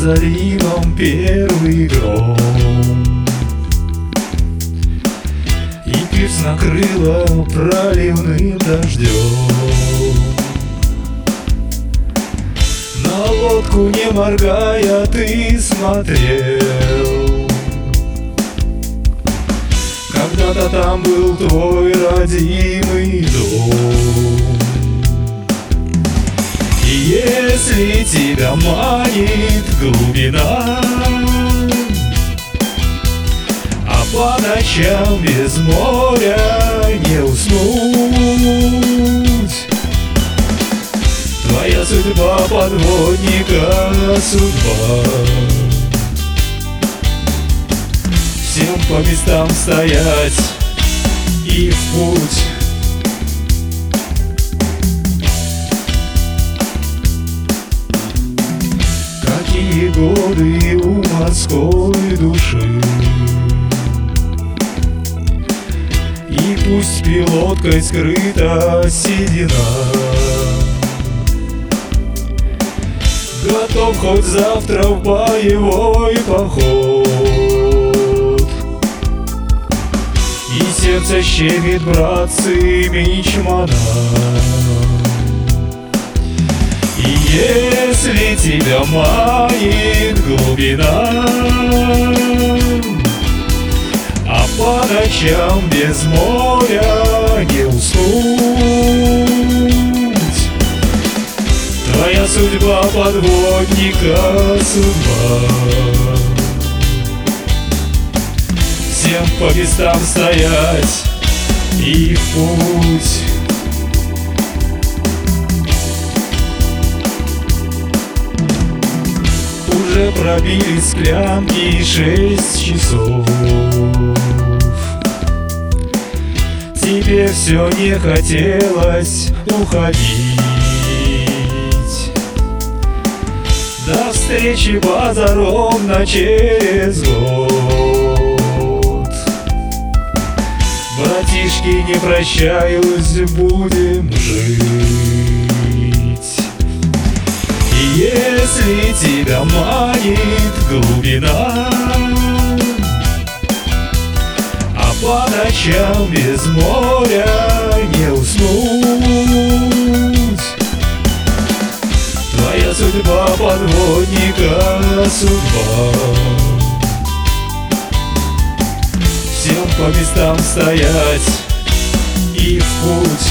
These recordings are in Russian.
заливом первый гром И пирс накрыло проливным дождем. На лодку не моргая ты смотрел. Когда-то там был твой родимый дом если тебя манит глубина А по ночам без моря не уснуть. Твоя судьба подводника судьба. Всем по местам стоять и в путь Какие годы у морской души. И пусть пилоткой скрыта седина. Готов хоть завтра в боевой поход. И сердце щемит, братцы, мичмана И если тебя манит глубина А по ночам без моря не уснуть Твоя судьба подводника судьба. Всем по местам стоять и в путь пробили склянки шесть часов. Тебе все не хотелось уходить. До встречи база ровно через год. Братишки, не прощаюсь, будем жить И если тебя манит глубина. А по ночам без моря не уснуть. Твоя судьба подводника судьба. Всем по местам стоять и в путь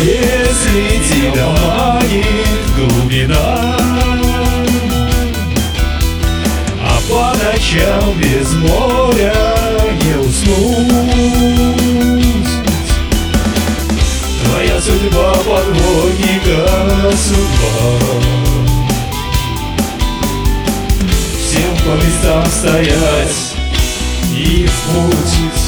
Если тебя манит глубина А по ночам без моря не уснуть. Твоя судьба подводника судьба. Всем по местам стоять и в путь